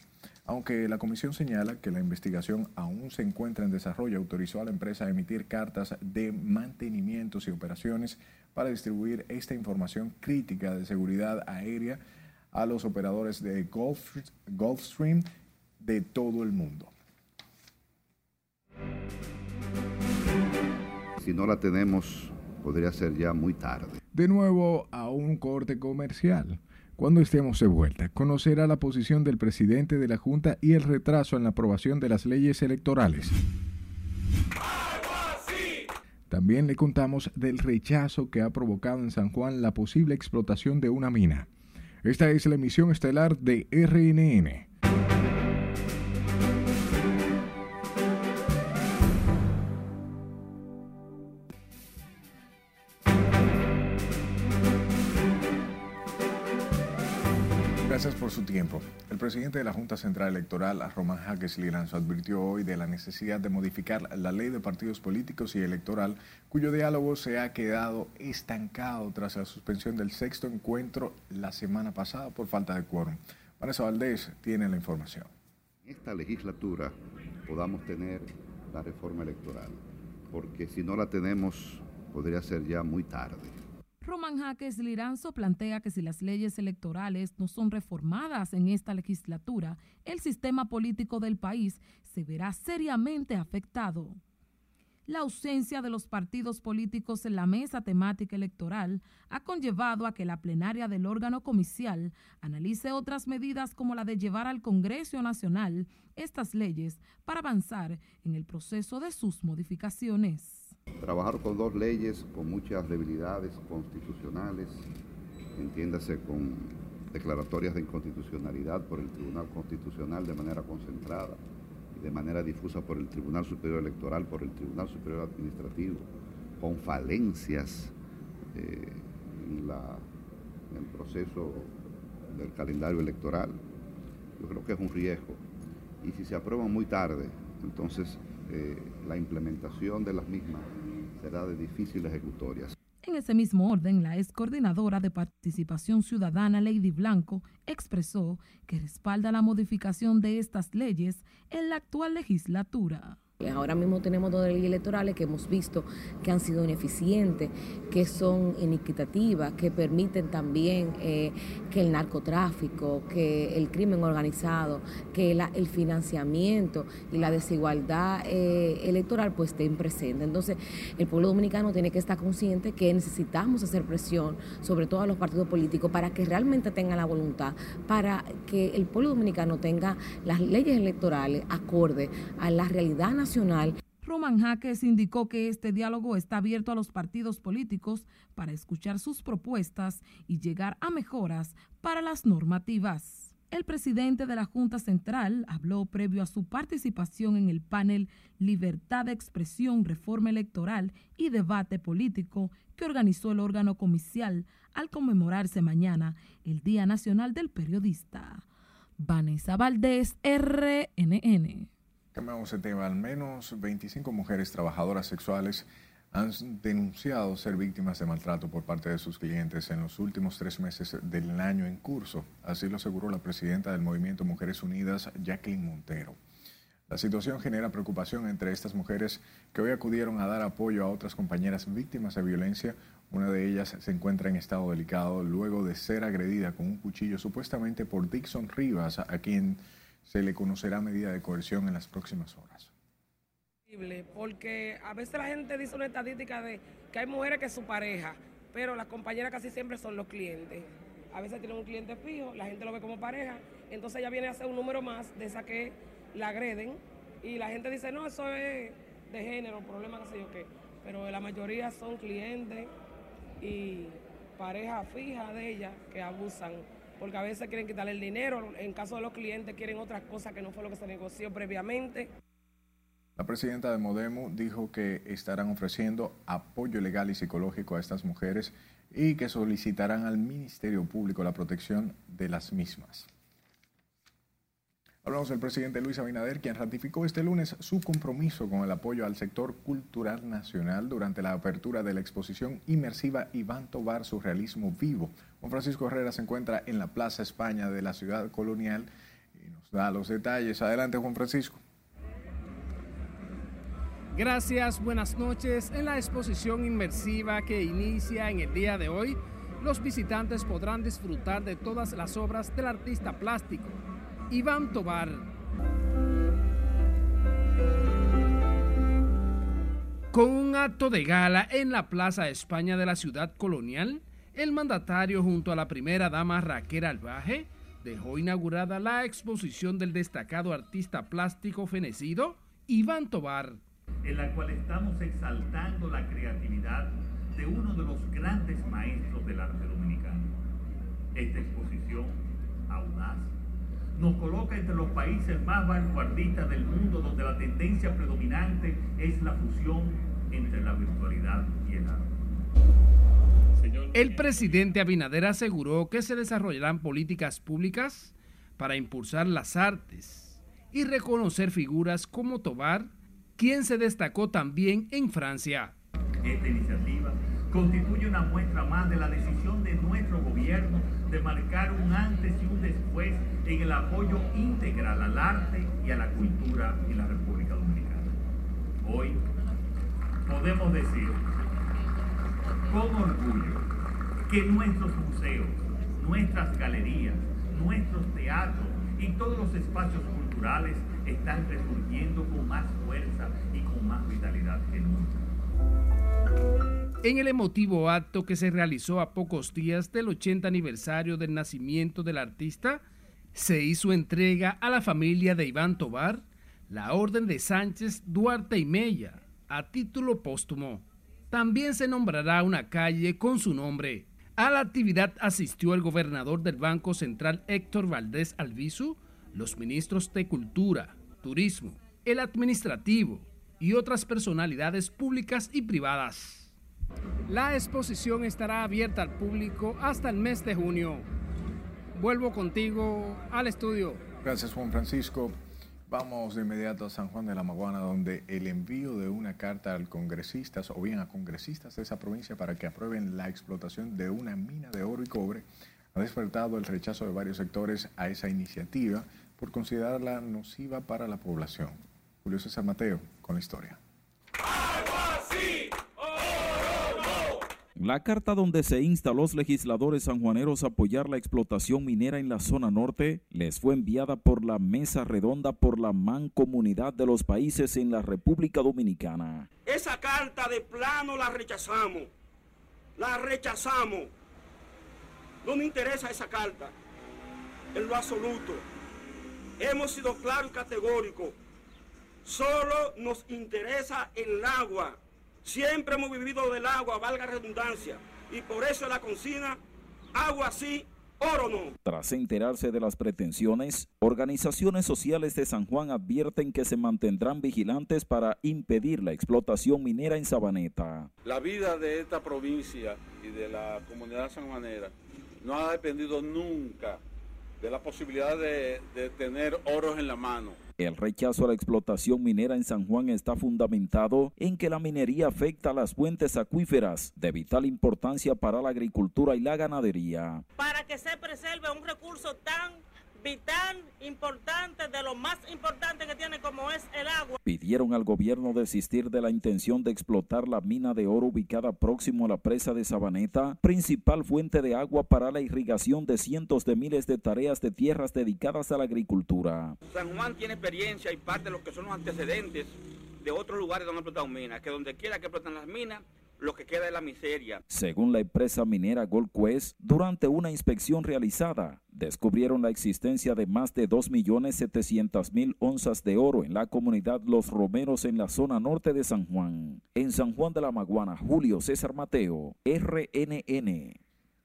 Aunque la comisión señala que la investigación aún se encuentra en desarrollo, autorizó a la empresa a emitir cartas de mantenimientos y operaciones para distribuir esta información crítica de seguridad aérea a los operadores de Gulfstream de todo el mundo. Si no la tenemos, podría ser ya muy tarde. De nuevo a un corte comercial. Cuando estemos de vuelta, conocerá la posición del presidente de la Junta y el retraso en la aprobación de las leyes electorales. También le contamos del rechazo que ha provocado en San Juan la posible explotación de una mina. Esta es la emisión estelar de RNN. Su tiempo. El presidente de la Junta Central Electoral, Román Jaques Liranzo, advirtió hoy de la necesidad de modificar la ley de partidos políticos y electoral, cuyo diálogo se ha quedado estancado tras la suspensión del sexto encuentro la semana pasada por falta de quórum. Vanessa Valdés tiene la información. En esta legislatura podamos tener la reforma electoral, porque si no la tenemos podría ser ya muy tarde. Roman Jaques Liranzo plantea que si las leyes electorales no son reformadas en esta legislatura, el sistema político del país se verá seriamente afectado. La ausencia de los partidos políticos en la mesa temática electoral ha conllevado a que la plenaria del órgano comicial analice otras medidas como la de llevar al Congreso Nacional estas leyes para avanzar en el proceso de sus modificaciones. Trabajar con dos leyes con muchas debilidades constitucionales, entiéndase con declaratorias de inconstitucionalidad por el Tribunal Constitucional de manera concentrada y de manera difusa por el Tribunal Superior Electoral, por el Tribunal Superior Administrativo, con falencias eh, en, en el proceso del calendario electoral. Yo creo que es un riesgo. Y si se aprueban muy tarde, entonces eh, la implementación de las mismas será de difícil ejecutoria. En ese mismo orden, la ex coordinadora de participación ciudadana, Lady Blanco, expresó que respalda la modificación de estas leyes en la actual legislatura. Ahora mismo tenemos dos leyes electorales que hemos visto que han sido ineficientes, que son inequitativas, que permiten también eh, que el narcotráfico, que el crimen organizado, que el financiamiento y la desigualdad eh, electoral pues estén presentes. Entonces, el pueblo dominicano tiene que estar consciente que necesitamos hacer presión sobre todos los partidos políticos para que realmente tengan la voluntad, para que el pueblo dominicano tenga las leyes electorales acorde a la realidad nacional Roman Jaques indicó que este diálogo está abierto a los partidos políticos para escuchar sus propuestas y llegar a mejoras para las normativas. El presidente de la Junta Central habló previo a su participación en el panel Libertad de Expresión, Reforma Electoral y Debate Político que organizó el órgano comicial al conmemorarse mañana el Día Nacional del Periodista. Vanessa Valdés, RNN. Cambiamos el tema. Al menos 25 mujeres trabajadoras sexuales han denunciado ser víctimas de maltrato por parte de sus clientes en los últimos tres meses del año en curso. Así lo aseguró la presidenta del Movimiento Mujeres Unidas, Jacqueline Montero. La situación genera preocupación entre estas mujeres que hoy acudieron a dar apoyo a otras compañeras víctimas de violencia. Una de ellas se encuentra en estado delicado luego de ser agredida con un cuchillo supuestamente por Dixon Rivas, a quien se le conocerá medida de coerción en las próximas horas. Porque a veces la gente dice una estadística de que hay mujeres que es su pareja, pero las compañeras casi siempre son los clientes. A veces tienen un cliente fijo, la gente lo ve como pareja, entonces ella viene a hacer un número más de esa que la agreden y la gente dice, no, eso es de género, problema no sé yo qué. Pero la mayoría son clientes y pareja fija de ella que abusan, porque a veces quieren quitarle el dinero, en caso de los clientes quieren otras cosas que no fue lo que se negoció previamente. La presidenta de Modemo dijo que estarán ofreciendo apoyo legal y psicológico a estas mujeres y que solicitarán al Ministerio Público la protección de las mismas. Hablamos del presidente Luis Abinader, quien ratificó este lunes su compromiso con el apoyo al sector cultural nacional durante la apertura de la exposición inmersiva Iván Tobar Surrealismo Vivo. Juan Francisco Herrera se encuentra en la Plaza España de la ciudad colonial y nos da los detalles. Adelante, Juan Francisco. Gracias, buenas noches. En la exposición inmersiva que inicia en el día de hoy, los visitantes podrán disfrutar de todas las obras del artista plástico Iván Tobar. Con un acto de gala en la Plaza España de la ciudad colonial, el mandatario junto a la primera dama Raquel Albaje dejó inaugurada la exposición del destacado artista plástico fenecido Iván Tobar. En la cual estamos exaltando la creatividad de uno de los grandes maestros del arte dominicano. Esta exposición, audaz, nos coloca entre los países más vanguardistas del mundo donde la tendencia predominante es la fusión entre la virtualidad y el arte. El presidente Abinader aseguró que se desarrollarán políticas públicas para impulsar las artes y reconocer figuras como Tobar, quien se destacó también en Francia. Esta iniciativa constituye una muestra más de la decisión de nuestro gobierno de marcar un antes y un después en el apoyo integral al arte y a la cultura en la República Dominicana. Hoy podemos decir con orgullo que nuestros museos, nuestras galerías, nuestros teatros y todos los espacios culturales están resurgiendo con más fuerza y con más vitalidad que nunca. En el emotivo acto que se realizó a pocos días del 80 aniversario del nacimiento del artista, se hizo entrega a la familia de Iván Tobar la Orden de Sánchez Duarte y Mella a título póstumo. También se nombrará una calle con su nombre. A la actividad asistió el gobernador del Banco Central Héctor Valdés Albizu, los ministros de Cultura, Turismo, el Administrativo y otras personalidades públicas y privadas. La exposición estará abierta al público hasta el mes de junio. Vuelvo contigo al estudio. Gracias Juan Francisco. Vamos de inmediato a San Juan de la Maguana, donde el envío de una carta al congresistas o bien a congresistas de esa provincia para que aprueben la explotación de una mina de oro y cobre ha despertado el rechazo de varios sectores a esa iniciativa por considerarla nociva para la población. Julio César Mateo con la historia. La carta donde se insta a los legisladores sanjuaneros a apoyar la explotación minera en la zona norte les fue enviada por la Mesa Redonda por la Mancomunidad de los Países en la República Dominicana. Esa carta de plano la rechazamos. La rechazamos. No me interesa esa carta en lo absoluto. Hemos sido claros y categóricos. Solo nos interesa el agua Siempre hemos vivido del agua, valga redundancia, y por eso la consigna, agua sí, oro no. Tras enterarse de las pretensiones, organizaciones sociales de San Juan advierten que se mantendrán vigilantes para impedir la explotación minera en Sabaneta. La vida de esta provincia y de la comunidad sanjuanera no ha dependido nunca de la posibilidad de, de tener oros en la mano el rechazo a la explotación minera en San Juan está fundamentado en que la minería afecta a las fuentes acuíferas de vital importancia para la agricultura y la ganadería. Para que se preserve un recurso tan vital, importante, de lo más importante que tiene como es el agua. Pidieron al gobierno desistir de la intención de explotar la mina de oro ubicada próximo a la presa de Sabaneta, principal fuente de agua para la irrigación de cientos de miles de tareas de tierras dedicadas a la agricultura. San Juan tiene experiencia y parte de lo que son los antecedentes de otros lugares donde han explotado minas, que donde quiera que exploten las minas, lo que queda es la miseria. Según la empresa minera Gold Quest, durante una inspección realizada, descubrieron la existencia de más de 2.700.000 onzas de oro en la comunidad Los Romeros en la zona norte de San Juan. En San Juan de la Maguana, Julio César Mateo, RNN.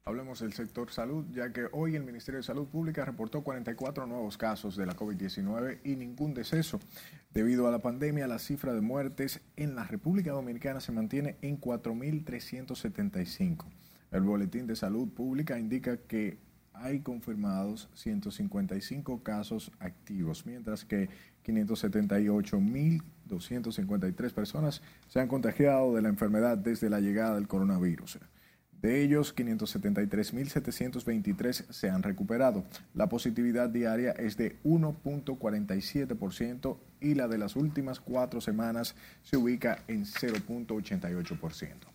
Hablemos del sector salud, ya que hoy el Ministerio de Salud Pública reportó 44 nuevos casos de la COVID-19 y ningún deceso. Debido a la pandemia, la cifra de muertes en la República Dominicana se mantiene en 4.375. El Boletín de Salud Pública indica que hay confirmados 155 casos activos, mientras que 578.253 personas se han contagiado de la enfermedad desde la llegada del coronavirus. De ellos, 573.723 se han recuperado. La positividad diaria es de 1.47% y la de las últimas cuatro semanas se ubica en 0.88%.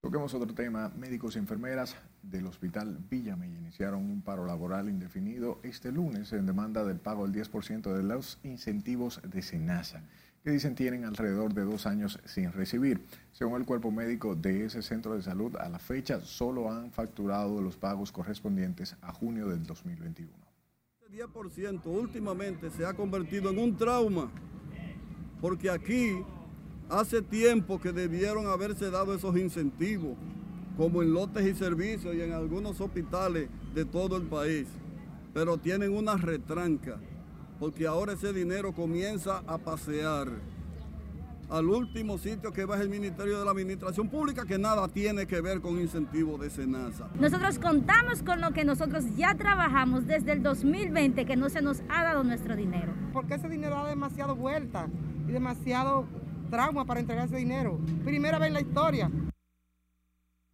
Toquemos otro tema. Médicos y enfermeras del Hospital Villamella iniciaron un paro laboral indefinido este lunes en demanda del pago del 10% de los incentivos de SENASA que dicen tienen alrededor de dos años sin recibir. Según el cuerpo médico de ese centro de salud, a la fecha solo han facturado los pagos correspondientes a junio del 2021. El 10% últimamente se ha convertido en un trauma, porque aquí hace tiempo que debieron haberse dado esos incentivos, como en lotes y servicios y en algunos hospitales de todo el país, pero tienen una retranca porque ahora ese dinero comienza a pasear al último sitio que va es el Ministerio de la Administración Pública, que nada tiene que ver con incentivos de SENASA. Nosotros contamos con lo que nosotros ya trabajamos desde el 2020, que no se nos ha dado nuestro dinero. Porque ese dinero da demasiado vuelta y demasiado trauma para entregar ese dinero. Primera vez en la historia.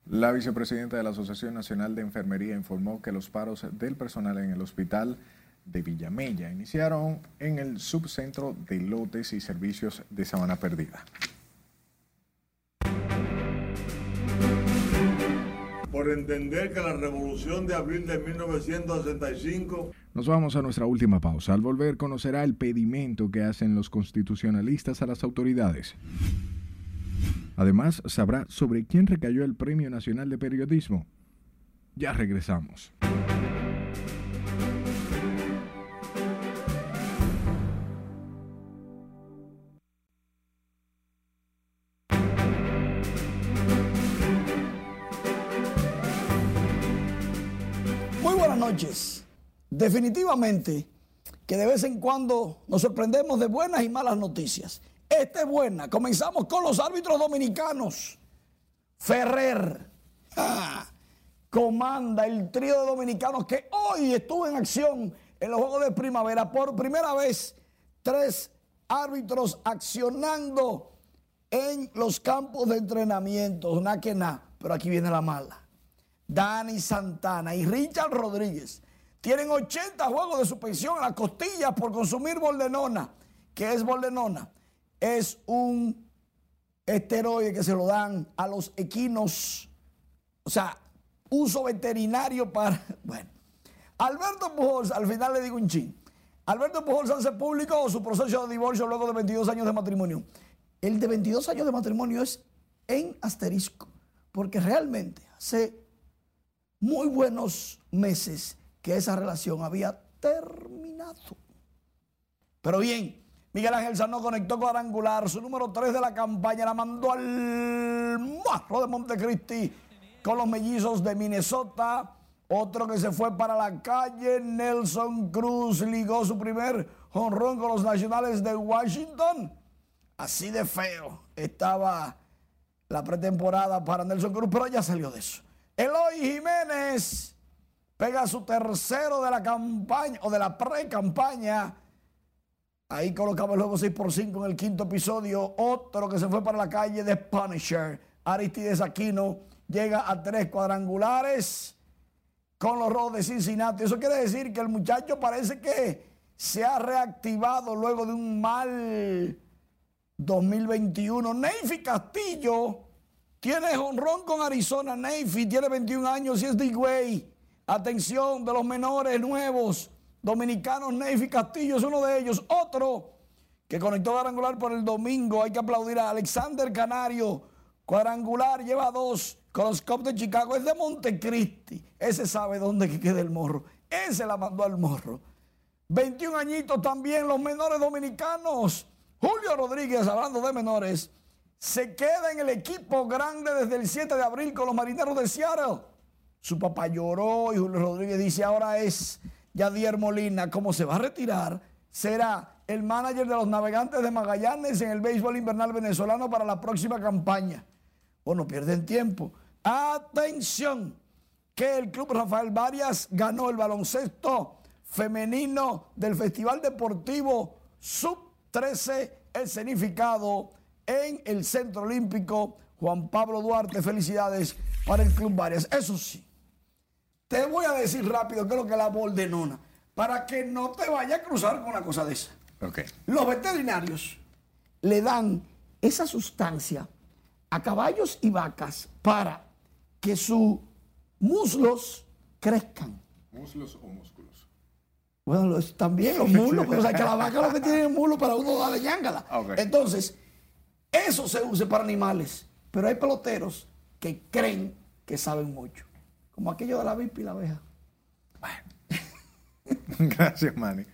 La vicepresidenta de la Asociación Nacional de Enfermería informó que los paros del personal en el hospital de Villamella. Iniciaron en el subcentro de lotes y servicios de Sabana Perdida. Por entender que la revolución de abril de 1965... Nos vamos a nuestra última pausa. Al volver conocerá el pedimento que hacen los constitucionalistas a las autoridades. Además, sabrá sobre quién recayó el Premio Nacional de Periodismo. Ya regresamos. Definitivamente que de vez en cuando nos sorprendemos de buenas y malas noticias. Esta es buena. Comenzamos con los árbitros dominicanos. Ferrer comanda el trío de dominicanos que hoy estuvo en acción en los Juegos de Primavera. Por primera vez, tres árbitros accionando en los campos de entrenamiento. Nada que nada. Pero aquí viene la mala. Dani Santana y Richard Rodríguez tienen 80 juegos de suspensión a las costillas por consumir boldenona. ¿Qué es boldenona? Es un esteroide que se lo dan a los equinos, o sea, uso veterinario para... <laughs> Bueno, Alberto Pujols, al final le digo un chin. Alberto Pujols hace público su proceso de divorcio luego de 22 años de matrimonio. El de 22 años de matrimonio es en asterisco, porque realmente hace muy buenos meses que esa relación había terminado. Pero bien, Miguel Ángel Sanó conectó cuadrangular, su número 3 de la campaña la mandó al marro de Montecristi con los mellizos de Minnesota. Otro que se fue para la calle, Nelson Cruz, ligó su primer honrón con los nacionales de Washington. Así de feo estaba la pretemporada para Nelson Cruz, pero ya salió de eso. Eloy Jiménez pega su tercero de la campaña o de la pre-campaña. Ahí colocaba el juego 6 por 5 en el quinto episodio. Otro que se fue para la calle de Punisher. Aristides Aquino llega a tres cuadrangulares con los Rojos de Cincinnati. Eso quiere decir que el muchacho parece que se ha reactivado luego de un mal 2021. Neyfi Castillo tiene honrón con Arizona Navy, tiene 21 años y es de Higüey. Atención de los menores nuevos, dominicanos Navy Castillo es uno de ellos. Otro que conectó cuadrangular por el domingo. Hay que aplaudir a Alexander Canario. Cuadrangular lleva dos con los Cubs de Chicago. Es de Montecristi. Ese sabe dónde que queda el morro. Ese la mandó al morro. 21 añitos también los menores dominicanos. Julio Rodríguez, hablando de menores, se queda en el equipo grande desde el 7 de abril con los marineros de Seattle. Su papá lloró y Julio Rodríguez dice, ahora es Yadier Molina, ¿cómo se va a retirar? Será el manager de los navegantes de Magallanes en el béisbol invernal venezolano para la próxima campaña. Bueno, pierden tiempo. Atención, que el Club Rafael Varias ganó el baloncesto femenino del Festival Deportivo Sub-13, el significado en el Centro Olímpico Juan Pablo Duarte. Felicidades para el Club Varias. Eso sí, te voy a decir rápido qué es lo que es la boldenona, para que no te vaya a cruzar con una cosa de esa. Okay. Los veterinarios le dan esa sustancia a caballos y vacas para que sus muslos crezcan. ¿Muslos o músculos? Bueno, los- también los muslos, o sea, que la vaca lo que tiene es <laughs> muslo para uno darle ñángala. Ok. Entonces, eso se usa para animales, pero hay peloteros que creen que saben mucho, como aquello de la vipa y la abeja. <laughs> Gracias, Manny.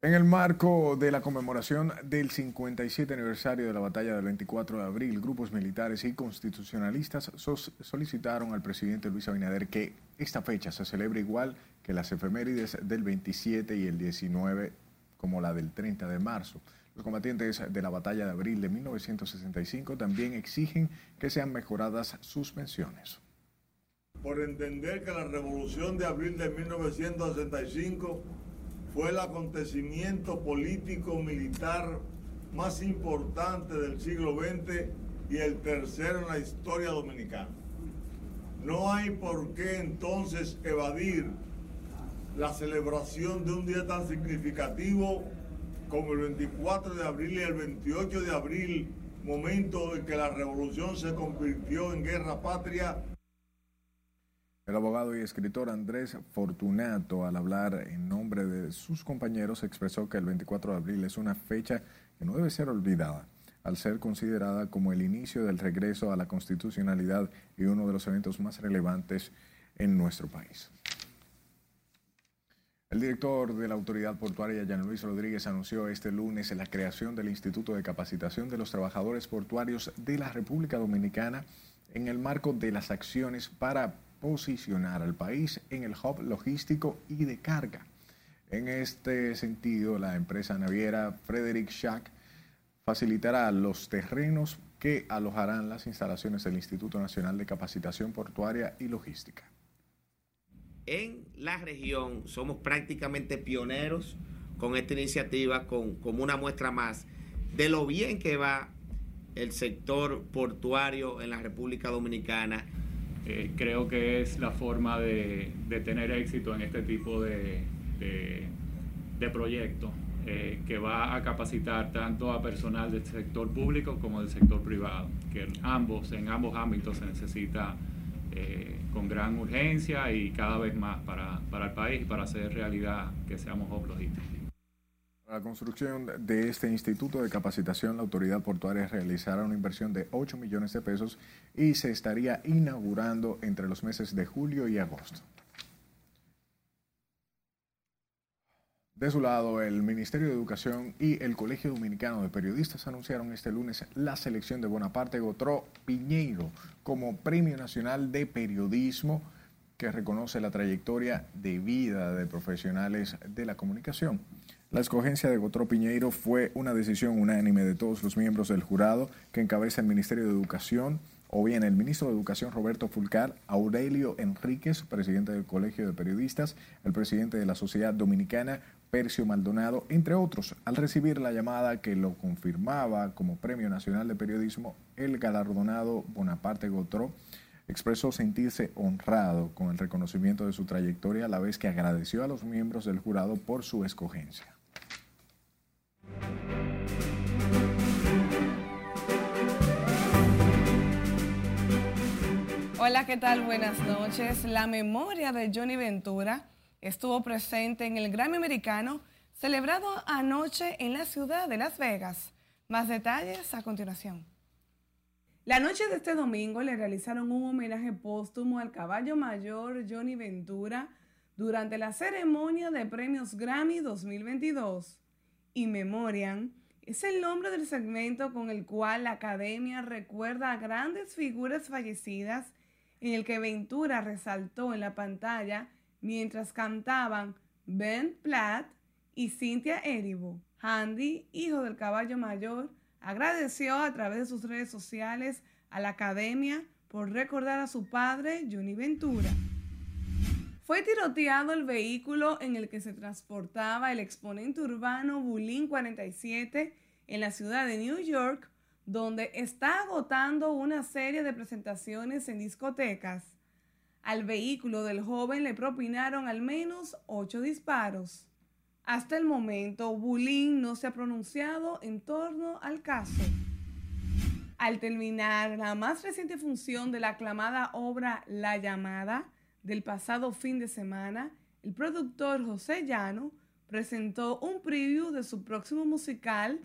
En el marco de la conmemoración del 57 aniversario de la batalla del 24 de abril, grupos militares y constitucionalistas solicitaron al presidente Luis Abinader que esta fecha se celebre igual que las efemérides del 27 y el 19 como la del 30 de marzo. Los combatientes de la batalla de abril de 1965 también exigen que sean mejoradas sus pensiones. Por entender que la revolución de abril de 1965 fue el acontecimiento político militar más importante del siglo XX y el tercero en la historia dominicana. No hay por qué entonces evadir la celebración de un día tan significativo como el 24 de abril y el 28 de abril, momento en que la revolución se convirtió en guerra patria El abogado y escritor Andrés Fortunato, al hablar en nombre de sus compañeros, expresó que el 24 de abril es una fecha que no debe ser olvidada, al ser considerada como el inicio del regreso a la constitucionalidad y uno de los eventos más relevantes en nuestro país. El director de la Autoridad Portuaria, Jan Luis Rodríguez, anunció este lunes la creación del Instituto de Capacitación de los Trabajadores Portuarios de la República Dominicana en el marco de las acciones para posicionar al país en el hub logístico y de carga. En este sentido, la empresa naviera Frederick Schack facilitará los terrenos que alojarán las instalaciones del Instituto Nacional de Capacitación Portuaria y Logística. en la región somos prácticamente pioneros con esta iniciativa, con, como una muestra más de lo bien que va el sector portuario en la República Dominicana. Eh, creo que es la forma de, tener éxito en este tipo de, proyectos, eh, que va a capacitar tanto a personal del sector público como del sector privado, que en ambos, en ambos ámbitos se necesita eh, con gran urgencia y cada vez más para, para el país y para hacer realidad que seamos hub logísticos. Para la construcción de este instituto de capacitación, la autoridad portuaria realizará una inversión de 8 millones de pesos y se estaría inaugurando entre los meses de julio y agosto. De su lado, el Ministerio de Educación y el Colegio Dominicano de Periodistas anunciaron este lunes la selección de Bonaparte Gotró Piñeiro como Premio Nacional de Periodismo que reconoce la trayectoria de vida de profesionales de la comunicación. La escogencia de Gotró Piñeiro fue una decisión unánime de todos los miembros del jurado que encabeza el Ministerio de Educación, o bien el ministro de Educación Roberto Fulcar, Aurelio Enríquez, presidente del Colegio de Periodistas, el presidente de la Sociedad Dominicana, Percio Maldonado, entre otros. Al recibir la llamada que lo confirmaba como Premio Nacional de Periodismo, el galardonado Bonaparte Gotró expresó sentirse honrado con el reconocimiento de su trayectoria a la vez que agradeció a los miembros del jurado por su escogencia. Hola, ¿qué tal? Buenas noches. La memoria de Johnny Ventura estuvo presente en el Grammy americano celebrado anoche en la ciudad de Las Vegas. Más detalles a continuación. La noche de este domingo le realizaron un homenaje póstumo al caballo mayor Johnny Ventura durante la ceremonia de premios Grammy 2022. In Memoriam es el nombre del segmento con el cual la academia recuerda a grandes figuras fallecidas en el que Ventura resaltó en la pantalla mientras cantaban Ben Platt y Cynthia Erivo. Andy, hijo del caballo mayor, agradeció a través de sus redes sociales a la academia por recordar a su padre, Johnny Ventura. Fue tiroteado el vehículo en el que se transportaba el exponente urbano Bulín 47 en la ciudad de New York, donde está agotando una serie de presentaciones en discotecas. Al vehículo del joven le propinaron al menos ocho disparos. Hasta el momento, Bulín no se ha pronunciado en torno al caso. Al terminar la más reciente función de la aclamada obra La llamada, del pasado fin de semana, el productor José Llano presentó un preview de su próximo musical,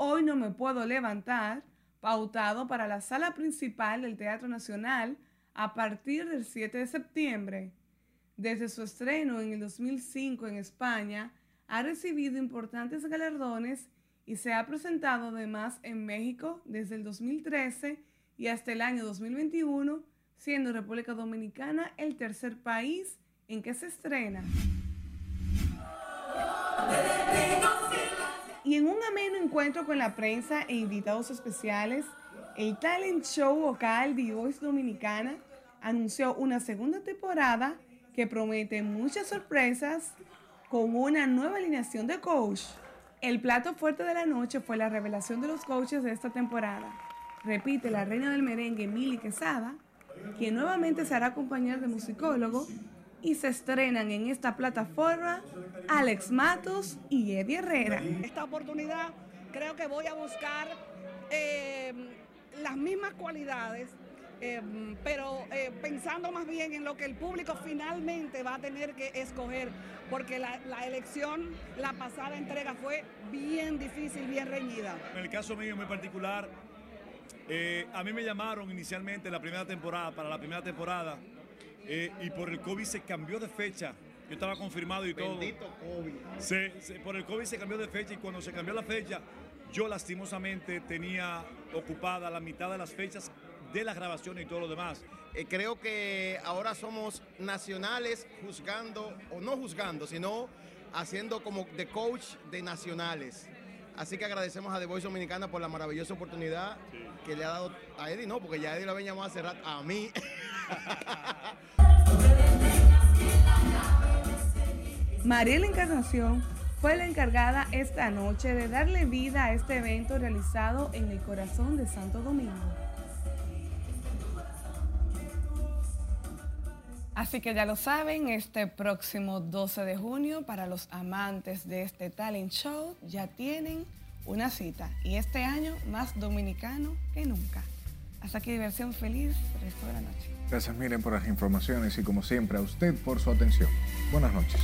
Hoy no me puedo levantar, pautado para la sala principal del Teatro Nacional a partir del 7 de septiembre. Desde su estreno en el 2005 en España, ha recibido importantes galardones y se ha presentado además en México desde el 2013 y hasta el año 2021 siendo República Dominicana el tercer país en que se estrena. Y en un ameno encuentro con la prensa e invitados especiales, el talent show vocal The Voice Dominicana anunció una segunda temporada que promete muchas sorpresas con una nueva alineación de coach. El plato fuerte de la noche fue la revelación de los coaches de esta temporada. Repite la reina del merengue, Mili Quesada, quien nuevamente se hará acompañar de musicólogo y se estrenan en esta plataforma Alex Matos y Eddie Herrera. Esta oportunidad creo que voy a buscar eh, las mismas cualidades, eh, pero eh, pensando más bien en lo que el público finalmente va a tener que escoger, porque la, la elección, la pasada entrega fue bien difícil, bien reñida. En el caso mío muy particular, eh, a mí me llamaron inicialmente la primera temporada, para la primera temporada, eh, y por el COVID se cambió de fecha. Yo estaba confirmado y todo. Bendito COVID. Se- se- por el COVID se cambió de fecha y cuando se cambió la fecha, yo lastimosamente tenía ocupada la mitad de las fechas de las grabaciones y todo lo demás. Eh, creo que ahora somos nacionales juzgando, o no juzgando, sino haciendo como de coach de nacionales. Así que agradecemos a The Voice Dominicana por la maravillosa oportunidad que le ha dado a Eddie, no, porque ya Eddie lo había llamado hace rato, a mí. <laughs> Mariela Encarnación fue la encargada esta noche de darle vida a este evento realizado en el corazón de Santo Domingo. Así que ya lo saben, este próximo 12 de junio, para los amantes de este talent show, ya tienen una cita. Y este año más dominicano que nunca. Hasta aquí diversión feliz, resto de la noche. Gracias, Miren, por las informaciones y como siempre a usted por su atención. Buenas noches.